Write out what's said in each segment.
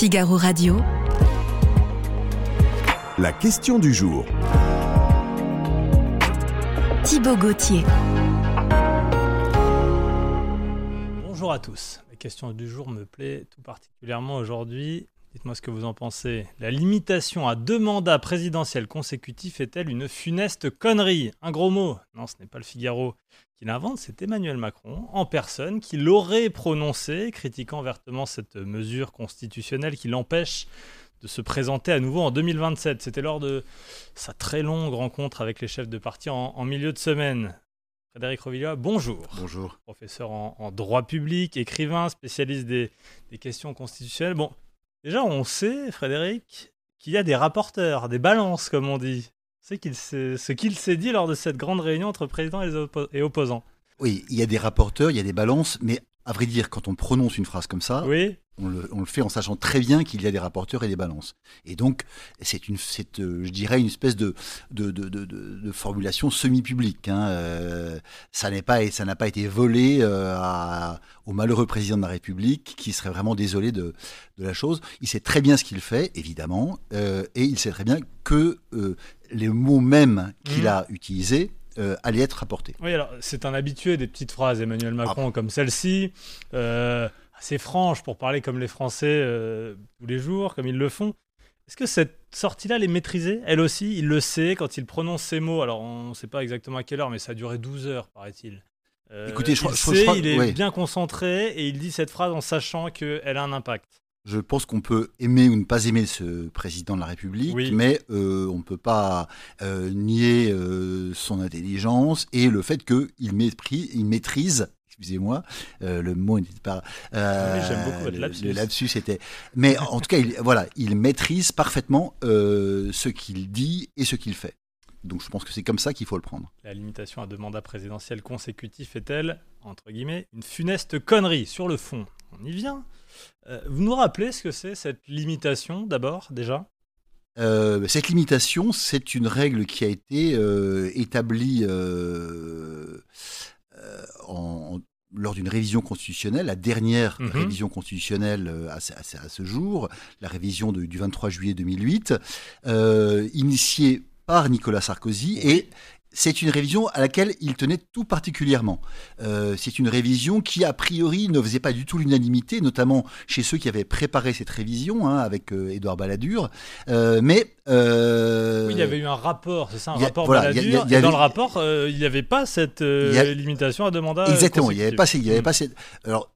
Figaro Radio. La question du jour. Thibaut Gauthier. Bonjour à tous. La question du jour me plaît tout particulièrement aujourd'hui. Dites-moi ce que vous en pensez. La limitation à deux mandats présidentiels consécutifs est-elle une funeste connerie? Un gros mot Non, ce n'est pas le Figaro qui l'invente, c'est Emmanuel Macron en personne qui l'aurait prononcé, critiquant vertement cette mesure constitutionnelle qui l'empêche de se présenter à nouveau en 2027. C'était lors de sa très longue rencontre avec les chefs de parti en, en milieu de semaine. Frédéric Rovilla, bonjour. Bonjour. Professeur en, en droit public, écrivain, spécialiste des, des questions constitutionnelles. Bon, déjà, on sait, Frédéric, qu'il y a des rapporteurs, des balances, comme on dit. C'est ce qu'il s'est dit lors de cette grande réunion entre président et, oppo- et opposants. Oui, il y a des rapporteurs, il y a des balances, mais à vrai dire, quand on prononce une phrase comme ça, Oui, on, le, on le fait en sachant très bien qu'il y a des rapporteurs et des balances. Et donc, c'est une, c'est, euh, je dirais, une espèce de, de, de, de- de- de formulation semi-publique. hein. Euh, ça n'est pas, ça n'a pas été volé euh, à- au malheureux président de la République qui serait vraiment désolé de, la chose. Il sait très bien ce qu'il fait, évidemment, et il sait très bien que les mots mêmes qu'il Mhm. a utilisés euh, allaient être rapportés. oui alors c'est un habitué des petites phrases, Emmanuel Macron, comme celle-ci, euh, assez franche pour parler comme les Français euh, tous les jours, comme ils le font. Est-ce que cette sortie-là, elle est maîtrisée? Elle aussi, il le sait quand il prononce ces mots. Alors, on ne sait pas exactement à quelle heure, mais ça a duré 12 heures, paraît-il. Écoutez, je il je- sait, je il est ouais. bien concentré et il dit cette phrase en sachant qu'elle a un impact. Je pense qu'on peut aimer ou ne pas aimer ce président de la République, Oui. mais euh, on ne peut pas euh, nier euh, son intelligence et le fait qu'il méprise, il maîtrise, excusez-moi, euh, le mot n'était pas... euh, Oui, j'aime beaucoup le- lapsus. Le lapsus était... Mais en tout cas, il, voilà, il maîtrise parfaitement euh, ce qu'il dit et ce qu'il fait. Donc je pense que c'est comme ça qu'il faut le prendre. La limitation à deux mandats présidentiels consécutifs est-elle, entre guillemets, une funeste connerie sur le fond? On y vient. Euh, vous nous rappelez ce que c'est cette limitation d'abord, déjà? Euh, cette limitation, c'est une règle qui a été euh, établie euh, en- en- lors d'une révision constitutionnelle, la dernière Mhm. révision constitutionnelle à, ce- à ce- à ce jour, la révision de- du 23 juillet 2008, euh, initiée par Nicolas Sarkozy et c'est une révision à laquelle il tenait tout particulièrement. Euh, c'est une révision qui, a priori, ne faisait pas du tout l'unanimité, notamment chez ceux qui avaient préparé cette révision, hein, avec euh, Édouard Balladur. Euh, mais euh, Oui, il y avait eu un rapport, c'est ça, un a- rapport voilà, il y a- Balladur, y dans le rapport, il n'y avait pas cette limitation à euh, Exactement, il n'y avait pas, il y avait pas cette- Alors,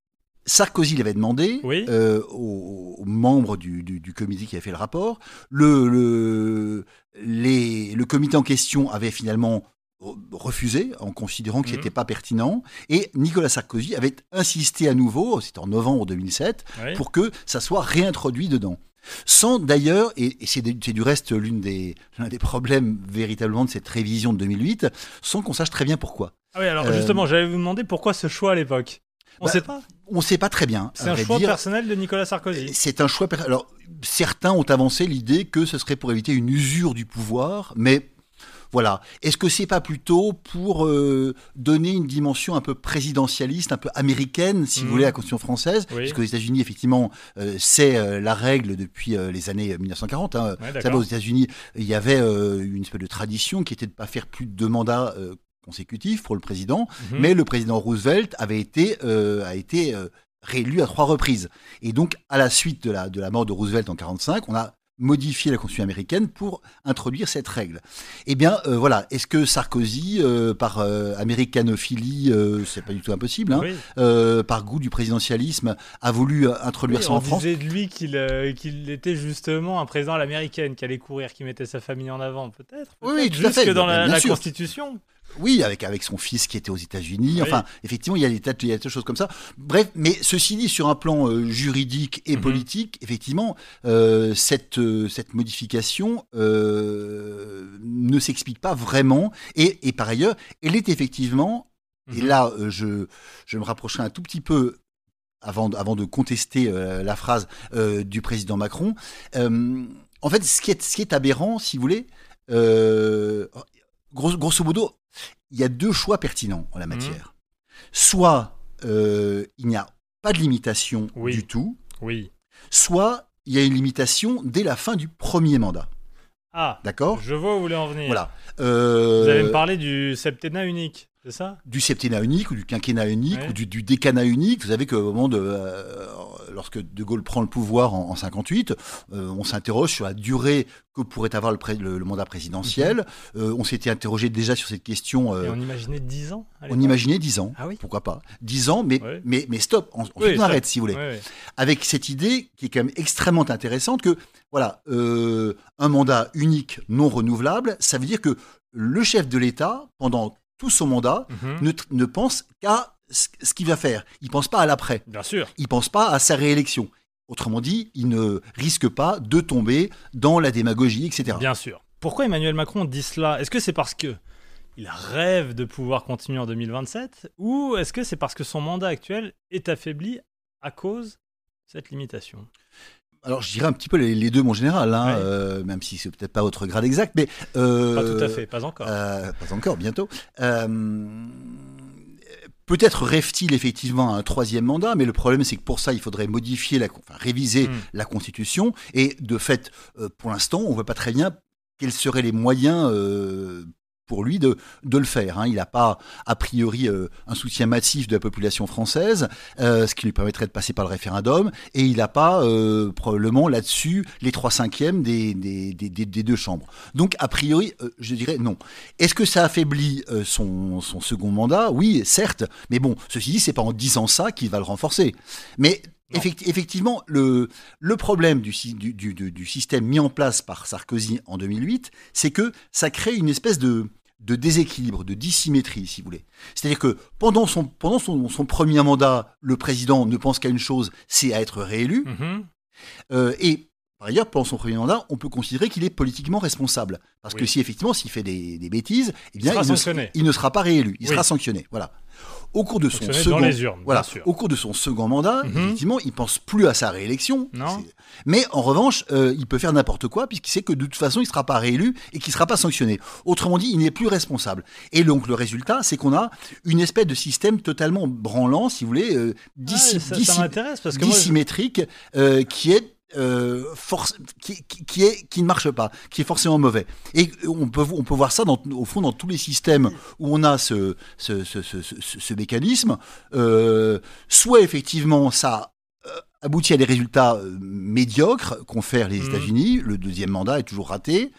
Sarkozy l'avait demandé Oui. euh, aux, aux membres du, du- du comité qui avait fait le rapport. Le, le, les- le comité en question avait finalement re- refusé en considérant que Mhm. c'était pas pertinent. Et Nicolas Sarkozy avait insisté à nouveau, c'était en novembre 2007, Oui. pour que ça soit réintroduit dedans. Sans d'ailleurs, et, et c'est du reste l'une des, l'un des problèmes véritablement de cette révision de 2008, sans qu'on sache très bien pourquoi. Ah oui, alors Euh, justement, j'allais vous demander pourquoi ce choix à l'époque? On ne Bah, sait pas. On ne sait pas très bien. C'est un choix dire. personnel de Nicolas Sarkozy. C'est un choix. Alors, certains ont avancé l'idée que ce serait pour éviter une usure du pouvoir, mais voilà. Est-ce que c'est pas plutôt pour euh, donner une dimension un peu présidentialiste, un peu américaine, si vous voulez, à la Constitution française? Oui. Parce qu'aux États-Unis, effectivement, euh, c'est euh, la règle depuis euh, les années 1940. Hein. Ouais, Vous savez, d'accord. aux États-Unis, il y avait euh, une espèce de tradition qui était de ne pas faire plus de deux mandats consécutifs pour le président. Mhm. Mais le président Roosevelt avait été, euh, a été euh, réélu à trois reprises. Et donc, à la suite de la, de la mort de Roosevelt en 1945, on a modifié la Constitution américaine pour introduire cette règle. Eh bien, euh, voilà, est-ce que Sarkozy, par américanophilie, c'est pas du tout impossible, hein, Oui. par goût du présidentialisme, a voulu introduire Oui, ça on en France disait de lui qu'il qu'il était justement un président à l'américaine, qui allait courir, qui mettait sa famille en avant, peut-être. Oui, oui, tout à fait, Jusque dans bien- la, bien la. Constitution. Oui, avec, avec son fils qui était aux États-Unis. Oui. Enfin, effectivement, il y a des tas, de- il y a des choses comme ça. Bref, mais ceci dit, sur un plan euh, juridique et Mhm. politique, effectivement, euh, cette, euh, cette modification euh, ne s'explique pas vraiment. Et, et par ailleurs, elle est effectivement, et Mhm. là, je, je me rapprocherai un tout petit peu avant, avant de contester la phrase euh, du président Macron. Euh, en fait, ce qui est, ce qui est aberrant, si vous voulez, euh, grosso, grosso modo, il y a deux choix pertinents en la Mhm. matière. Soit euh, il n'y a pas de limitation Oui. du tout, Oui. soit il y a une limitation dès la fin du premier mandat. Ah, D'accord? je vois où vous voulez en venir. Voilà. Vous Euh, allez me parler du septennat unique, ça du septennat unique ou du quinquennat unique Ouais. ou du, du décanat unique. Vous savez qu'au moment de, euh, lorsque De Gaulle prend le pouvoir en, en 58, euh, on s'interroge sur la durée que pourrait avoir le, pré- le- le mandat présidentiel. Euh, on s'était interrogé déjà sur cette question. Et on imaginait 10 ans on imaginait 10 ans. Ah oui Pourquoi pas? 10 ans, mais, Ouais. mais, mais stop, on, Oui, on arrête si vous voulez. Ouais. Avec cette idée qui est quand même extrêmement intéressante que, voilà, un mandat unique non renouvelable, ça veut dire que le chef de l'État, pendant tout son mandat, Mhm. ne, ne pense qu'à ce qu'il va faire. Il pense pas à l'après. Bien sûr. Il pense pas à sa réélection. Autrement dit, il ne risque pas de tomber dans la démagogie, etc. Bien sûr. Pourquoi Emmanuel Macron dit cela? Est-ce que c'est parce que il rêve de pouvoir continuer en 2027 ou est-ce que c'est parce que son mandat actuel est affaibli à cause de cette limitation? Alors, je dirais un petit peu les, les deux, mon général, hein, euh, même si c'est peut-être pas votre grade exact, mais euh, Pas tout à fait, pas encore. Euh, pas encore, bientôt. Euh, Peut-être rêve-t-il effectivement à un troisième mandat, mais le problème c'est que pour ça il faudrait modifier, la, enfin, réviser Mm. la Constitution, et de fait, euh, pour l'instant, on ne voit pas très bien quels seraient les moyens euh, pour lui de, de le faire. hein. Il n'a pas, a priori, euh, un soutien massif de la population française, euh, ce qui lui permettrait de passer par le référendum, et il n'a pas euh, probablement là-dessus les trois cinquièmes des, des, des- des- deux chambres. Donc, a priori, euh, je dirais non. Est-ce que ça affaiblit euh, son, son second mandat? Oui, certes, mais bon, ceci dit, c'est pas en disant ça qu'il va le renforcer. Mais Effectivement, le, le problème du, sy- du, du- du- du système mis en place par Sarkozy en 2008, c'est que ça crée une espèce de, de déséquilibre, de dissymétrie, si vous voulez. C'est-à-dire que pendant, son, pendant son, son premier mandat, le président ne pense qu'à une chose, c'est à être réélu. Mhm. Euh, et par ailleurs, pendant son premier mandat, on peut considérer qu'il est politiquement responsable. Parce que si effectivement, s'il fait des, des bêtises, eh bien, il, ne, sanctionné. il ne sera pas réélu, il Oui. sera sanctionné. Voilà. Au cours de son second, dans les urnes, voilà, bien sûr. au cours de son second mandat, Mhm. effectivement, il pense plus à sa réélection. Non. Mais en revanche, euh, il peut faire n'importe quoi puisqu'il sait que de toute façon, il ne sera pas réélu et qu'il ne sera pas sanctionné. Autrement dit, il n'est plus responsable. Et donc, le résultat, c'est qu'on a une espèce de système totalement branlant, si vous voulez, euh, dissi- ça, dissi- ça je- dissymétrique, euh, qui est euh, force, qui, qui- est qui ne marche pas, qui est forcément mauvais. Et on peut on peut voir ça dans, au fond dans tous les systèmes où on a ce ce, ce, ce, mécanisme. Euh, soit effectivement ça aboutit à des résultats euh, médiocres qu'ont fait les Mhm. États-Unis. Le deuxième mandat est toujours raté.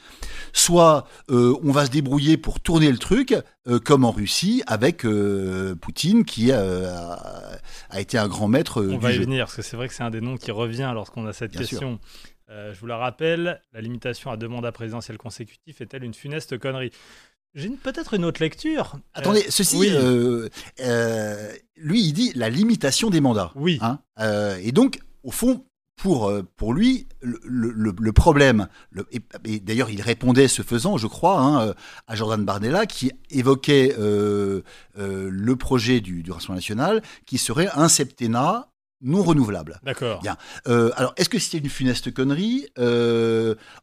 Soit euh, on va se débrouiller pour tourner le truc, euh, comme en Russie avec euh, Poutine qui a, a été un grand maître On du va y jeu. venir, parce que c'est vrai que c'est un des noms qui revient lorsqu'on a cette Bien question. Je vous la rappelle, la limitation à deux mandats présidentiels consécutifs est-elle une funeste connerie? J'ai peut-être une autre lecture. Attendez, Euh, ceci, oui. euh, euh, lui, il dit la limitation des mandats. Oui. hein. Et donc, au fond, pour, pour lui, le, le- le- le problème, le- et, et d'ailleurs, il répondait ce faisant, je crois, hein, à Jordan Bardella, qui évoquait le projet du, du Rassemblement national, qui serait un septennat non renouvelable. D'accord. Bien. Alors, est-ce que c'était une funeste connerie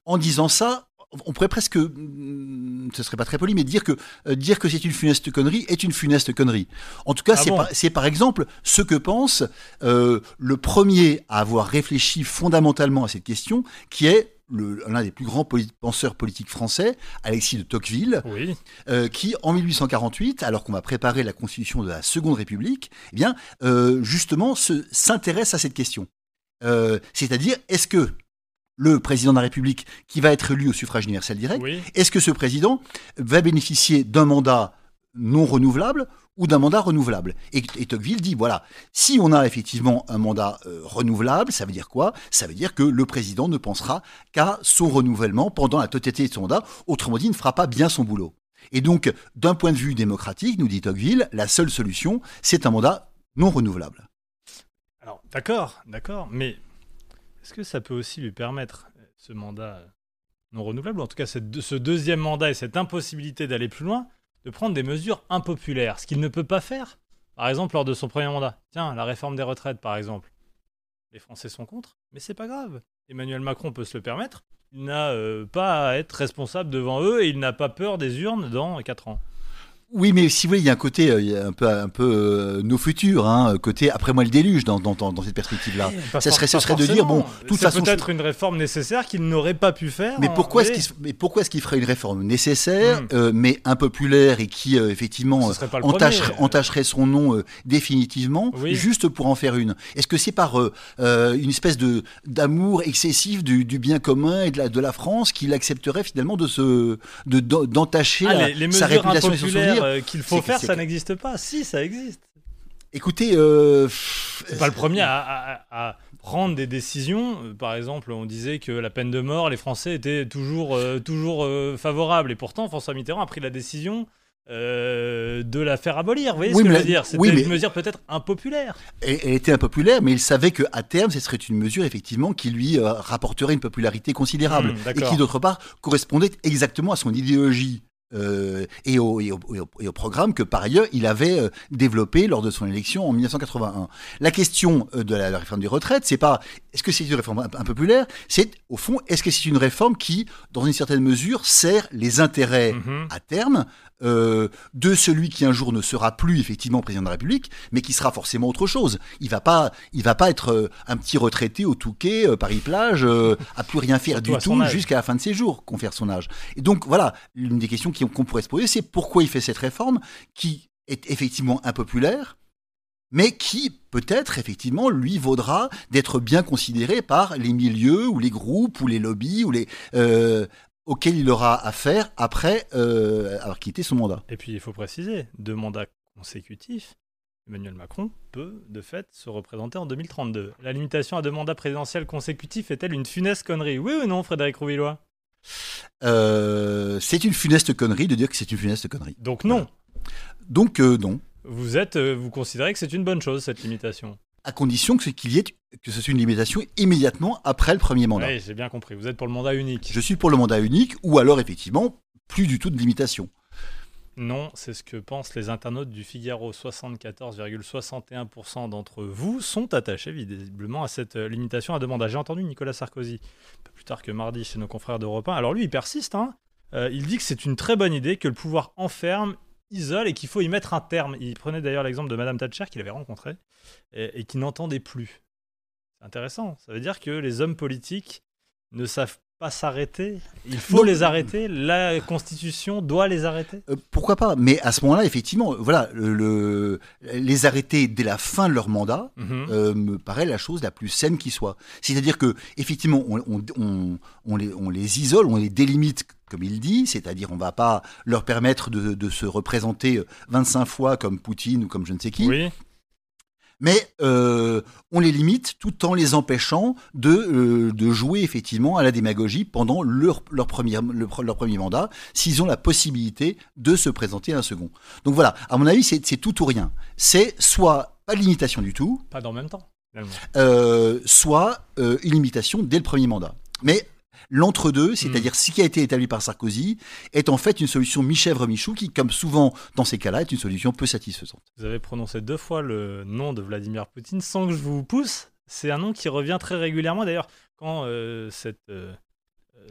En disant ça, on pourrait presque, hum, ce serait pas très poli, mais dire que euh, dire que c'est une funeste connerie est une funeste connerie. En tout cas, Ah c'est bon par, exemple ce que pense euh, le premier à avoir réfléchi fondamentalement à cette question, qui est l'un des plus grands penseurs politiques français, Alexis de Tocqueville, Oui. euh, qui, en 1848, alors qu'on va préparer la constitution de la Seconde République, eh bien, justement, se- s'intéresse à cette question. Euh, C'est-à-dire, est-ce que le président de la République, qui va être élu au suffrage universel direct, Oui. est-ce que ce président va bénéficier d'un mandat non renouvelable ou d'un mandat renouvelable? Et, et Tocqueville dit, voilà, si on a effectivement un mandat euh, renouvelable, ça veut dire quoi? Ça veut dire que le président ne pensera qu'à son renouvellement pendant la totalité de son mandat, autrement dit, il ne fera pas bien son boulot. Et donc, d'un point de vue démocratique, nous dit Tocqueville, la seule solution, c'est un mandat non renouvelable. Alors, d'accord, d'accord, mais est-ce que ça peut aussi lui permettre, euh, ce mandat euh, non renouvelable, ou en tout cas ce deuxième mandat et cette impossibilité d'aller plus loin, de prendre des mesures impopulaires, ce qu'il ne peut pas faire, par exemple, lors de son premier mandat? Tiens, la réforme des retraites, par exemple. Les Français sont contre, mais c'est pas grave. Emmanuel Macron peut se le permettre. Il n'a euh, pas à être responsable devant eux et il n'a pas peur des urnes dans 4 ans. Oui, mais si vous voulez, il y a un côté euh, un peu, un peu euh, nos futurs, hein, côté après moi le déluge dans, dans, dans, cette perspective-là. Pas Ça serait, ce serait de dire, bon, toute c'est façon, peut-être une réforme nécessaire qu'il n'aurait pas pu faire. Mais pourquoi, est-ce qu'il, mais pourquoi est-ce qu'il ferait une réforme nécessaire, Mm. euh, mais impopulaire et qui, euh, effectivement, entacherait, son nom euh, définitivement, Oui. juste pour en faire une? Est-ce que c'est par euh, euh, une espèce de, d'amour excessif du, du bien commun et de la, de la France qu'il accepterait finalement de se, de, d'en- d'entacher Ah, sa réputation et son souvenir euh, qu'il faut faire, ça n'existe pas. Si, ça existe. Écoutez, euh, C'est pas le premier à, à- à- à prendre des décisions. Euh, Par exemple, on disait que la peine de mort, les Français étaient toujours, euh, toujours euh, favorables. Et pourtant, François Mitterrand a pris la décision euh, de la faire abolir. Vous voyez Oui, ce que je veux dire? C'était oui, mais- une mesure peut-être impopulaire. elle, elle était impopulaire, mais il savait qu'à terme, ce serait une mesure effectivement qui lui euh, rapporterait une popularité considérable Hmm, et qui d'autre part correspondait exactement à son idéologie. Euh, et, au, et, au, et au- programme que par ailleurs il avait euh, développé lors de son élection en 1981. La question euh, de la, la réforme des retraites, c'est pas est-ce que c'est une réforme imp- impopulaire, c'est au fond est-ce que c'est une réforme qui, dans une certaine mesure, sert les intérêts Mhm. à terme euh, de celui qui un jour ne sera plus effectivement président de la République, mais qui sera forcément autre chose. Il va pas, il va pas être euh, un petit retraité au Touquet, euh, Paris-Plage, euh, à plus rien faire du tout jusqu'à la fin de ses jours, confère son âge. Et donc voilà, l'une des questions qu'on pourrait se poser, c'est pourquoi il fait cette réforme qui est effectivement impopulaire, mais qui peut-être effectivement lui vaudra d'être bien considéré par les milieux ou les groupes ou les lobbies ou les euh, auxquels il aura affaire après euh, avoir quitté son mandat. Et puis, il faut préciser, deux mandats consécutifs, Emmanuel Macron peut, de fait, se représenter en 2032. La limitation à deux mandats présidentiels consécutifs est-elle une funeste connerie? Oui ou non, Frédéric Rouvillois? Euh, c'est une funeste connerie de dire que c'est une funeste connerie. Donc non. Donc euh, non, Vous êtes, vous considérez que c'est une bonne chose cette limitation à condition que ce qu'il y ait que ce soit une limitation immédiatement après le premier mandat. Oui, j'ai bien compris. Vous êtes pour le mandat unique. Je suis pour le mandat unique ou alors effectivement plus du tout de limitation. Non, c'est ce que pensent les internautes du Figaro. 74,61% d'entre vous sont attachés visiblement à cette euh, limitation à deux mandats. J'ai entendu Nicolas Sarkozy un peu plus tard que mardi chez nos confrères d'Europe 1. Alors lui, il persiste. hein. Euh, il dit que c'est une très bonne idée, que le pouvoir enferme, isole et qu'il faut y mettre un terme. Il prenait d'ailleurs l'exemple de Madame Thatcher qu'il avait rencontrée et, et qui n'entendait plus. C'est intéressant. Ça veut dire que les hommes politiques ne savent pas s'arrêter. Il faut les arrêter. La Constitution doit les arrêter. Euh, pourquoi pas? Mais à ce moment-là, effectivement, voilà, le, le- les arrêter dès la fin de leur mandat, Mhm. euh, me paraît la chose la plus saine qui soit. C'est-à-dire que effectivement, on, on- on- on les, on les isole, on les délimite, comme il dit, c'est-à-dire on va pas leur permettre de, de se représenter 25 fois comme Poutine ou comme je ne sais qui, Oui. mais euh, on les limite tout en les empêchant de, euh, de jouer effectivement à la démagogie pendant leur, leur, premier, le- leur premier mandat, s'ils ont la possibilité de se présenter à un second. Donc voilà, à mon avis, c'est tout ou rien. C'est soit pas de limitation du tout, Pas dans le même temps, euh, soit une limitation dès le premier mandat. Mais l'entre-deux, c'est-à-dire ce qui a été établi par Sarkozy, est en fait une solution mi-chèvre-michou qui, comme souvent dans ces cas-là, est une solution peu satisfaisante. Vous avez prononcé deux fois le nom de Vladimir Poutine sans que je vous pousse. C'est un nom qui revient très régulièrement. D'ailleurs, quand euh, cette euh,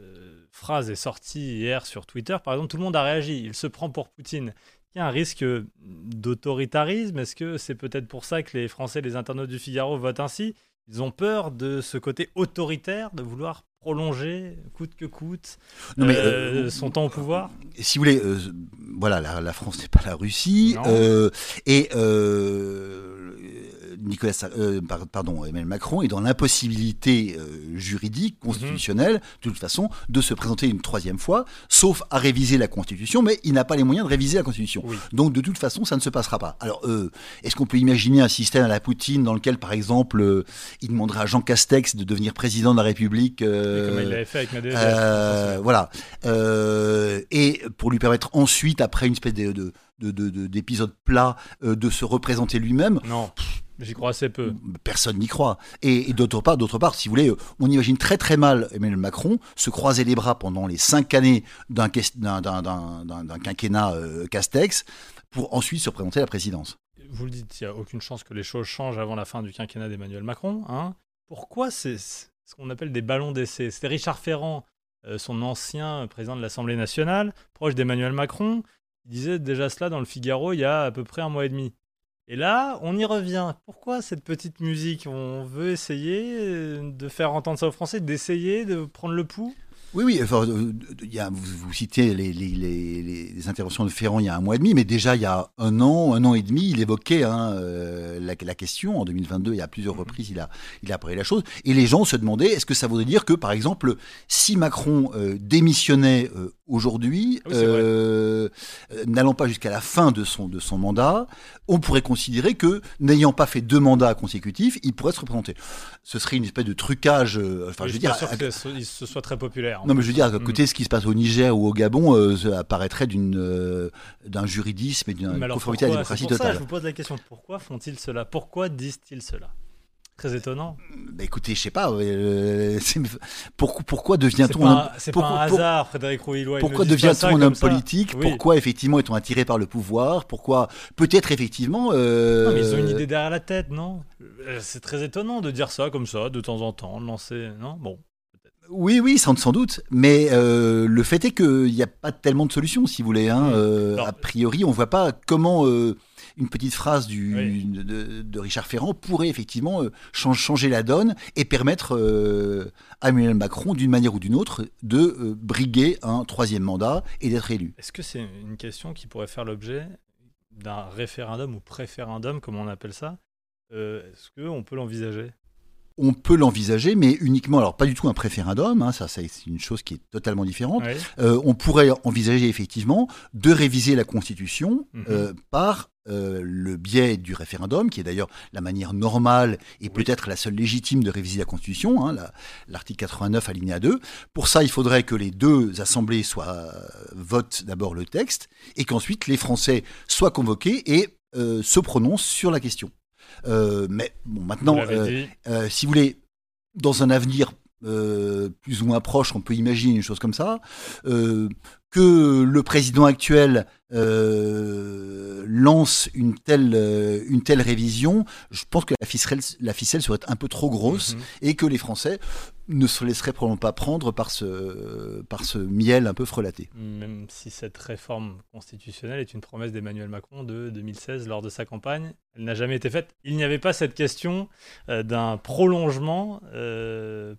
euh, phrase est sortie hier sur Twitter, par exemple, tout le monde a réagi. Il se prend pour Poutine. Il y a un risque d'autoritarisme? Est-ce que c'est peut-être pour ça que les Français, les internautes du Figaro votent ainsi? Ils ont peur de ce côté autoritaire, de vouloir prolonger coûte que coûte Non, mais, euh, euh, son temps au pouvoir? si vous voulez, euh, voilà, la, la France n'est pas la Russie. Et Nicolas, euh, par- pardon, Emmanuel Macron est dans l'impossibilité euh, juridique, constitutionnelle, de toute façon, de se présenter une troisième fois, sauf à réviser la Constitution, mais il n'a pas les moyens de réviser la Constitution. Oui. Donc de toute façon, ça ne se passera pas. Alors, euh, est-ce qu'on peut imaginer un système à la Poutine dans lequel, par exemple, il demanderait à Jean Castex de devenir président de la République comme il l'avait fait avec Medvedev. euh, voilà. Et pour lui permettre ensuite, après une espèce de, de- de- de- de- d'épisode plat, euh, de se représenter lui-même, Non, j'y crois assez peu. personne n'y croit. Et, et d'autre part, d'autre part, si vous voulez, on imagine très très mal Emmanuel Macron se croiser les bras pendant les cinq années d'un, quinquennat euh, Castex pour ensuite se représenter à la présidence. Vous le dites, il n'y a aucune chance que les choses changent avant la fin du quinquennat d'Emmanuel Macron. Hein Pourquoi c'est c'est ce qu'on appelle des ballons d'essai? C'était Richard Ferrand, euh, son ancien président de l'Assemblée nationale, proche d'Emmanuel Macron, Il disait déjà cela dans le Figaro il y a à peu près un mois et demi. Et là, on y revient. Pourquoi cette petite musique? On veut essayer de faire entendre ça aux Français, d'essayer de prendre le pouls? Oui, oui. Enfin, euh, il y a, vous, vous citez les, les, les, les, interventions de Ferrand il y a un mois et demi, mais déjà il y a un an, un an et demi, il évoquait hein, euh, la, la, question. En 2022, il y a plusieurs reprises, il a, il a parlé la chose. Et les gens se demandaient est-ce que ça voudrait dire que, par exemple, si Macron euh, démissionnait euh, aujourd'hui, Oui, c'est euh, euh, n'allant pas jusqu'à la fin de son, de son mandat, on pourrait considérer que, n'ayant pas fait deux mandats consécutifs, il pourrait se représenter. Ce serait une espèce de trucage. euh, enfin, Oui, je veux suis dire, pas sûr à- que ce, soit très populaire. non, mais je veux dire, à Mm. ce qui se passe au Niger ou au Gabon, euh, ça apparaîtrait d'une, euh, d'un juridisme et d'une conformité à la démocratie pour ça, totale. je vous pose la question pourquoi font-ils cela? Pourquoi disent-ils cela? Très étonnant. Bah, écoutez, je sais pas. euh, pourquoi, devient-on un, c'est pas un hasard, Frédéric Rouillois. pourquoi devient-on un homme politique? Oui. Pourquoi effectivement est-on attiré par le pouvoir? Pourquoi peut-être effectivement euh, Non, mais ils ont une idée derrière la tête, non? Euh, C'est très étonnant de dire ça comme ça, de temps en temps, de lancer. Non? Bon. Oui, oui, sans, sans doute. Mais euh, le fait est qu'il n'y a pas tellement de solutions, si vous voulez. Hein. Alors- a priori, on ne voit pas comment une petite phrase du, Oui. de, de Richard Ferrand pourrait effectivement euh, chan- changer la donne et permettre euh, à Emmanuel Macron, d'une manière ou d'une autre, de euh, briguer un troisième mandat et d'être élu. Est-ce que c'est une question qui pourrait faire l'objet d'un référendum ou préférendum, comme on appelle ça? Est-ce qu'on peut l'envisager? On peut l'envisager, mais uniquement, alors pas du tout un préférendum, hein, ça c'est c'est une chose qui est totalement différente. Oui. Euh, on pourrait envisager effectivement de réviser la Constitution Mhm. euh, par euh, le biais du référendum, qui est d'ailleurs la manière normale et Oui. peut-être la seule légitime de réviser la Constitution, hein, la- l'article 89 alinéa 2. Pour ça, il faudrait que les deux assemblées soient, votent d'abord le texte et qu'ensuite les Français soient convoqués et se prononcent sur la question. Euh, mais bon, maintenant, Vous euh, euh, si vous voulez, dans un avenir euh, plus ou moins proche, on peut imaginer une chose comme ça, euh, que le président actuel euh, lance une telle, euh, une telle révision, je pense que la ficelle, la ficelle serait un peu trop grosse Mhm. et que les Français ne se laisseraient probablement pas prendre par ce, par ce miel un peu frelaté. Même si cette réforme constitutionnelle est une promesse d'Emmanuel Macron de 2016 lors de sa campagne, elle n'a jamais été faite. Il n'y avait pas cette question euh, d'un prolongement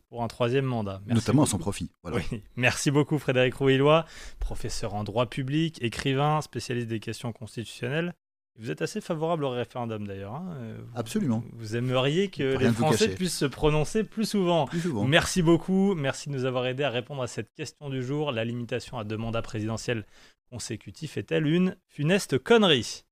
pour un troisième mandat. Merci notamment à son profit. Voilà. Oui. Merci beaucoup Frédéric Rouillois, professeur en droit public, écrivain, spécialiste des questions constitutionnelles. Vous êtes assez favorable au référendum d'ailleurs. hein. Euh, Absolument. Vous aimeriez que les Français puissent se prononcer plus souvent. Plus souvent. Merci beaucoup. Merci de nous avoir aidé à répondre à cette question du jour. La limitation à deux mandats présidentiels consécutifs est-elle une funeste connerie?